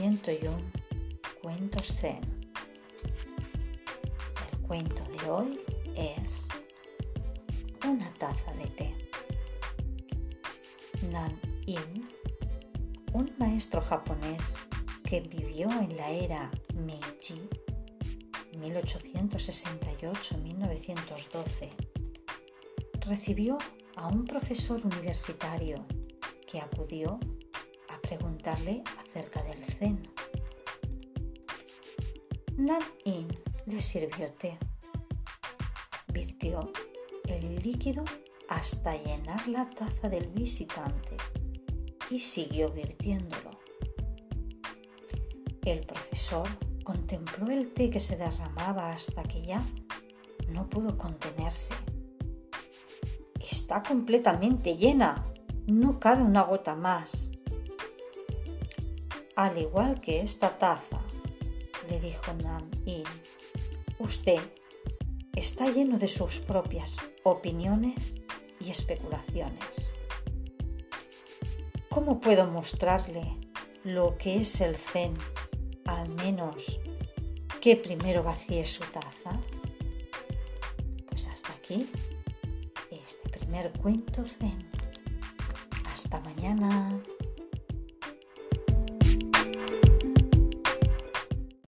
101 Cuentos Zen. El cuento de hoy es Una taza de té. Nan In, un maestro japonés que vivió en la era Meiji 1868-1912, recibió a un profesor universitario que acudió preguntarle acerca del zen. Nan In le sirvió té. Virtió el líquido hasta llenar la taza del visitante y siguió virtiéndolo. El profesor contempló el té que se derramaba hasta que ya no pudo contenerse. Está completamente llena. No cabe una gota más, al igual que esta taza, le dijo Nan In, usted está lleno de sus propias opiniones y especulaciones. ¿Cómo puedo mostrarle lo que es el zen, al menos que primero vacíe su taza? Pues hasta aquí este primer cuento zen. Hasta mañana.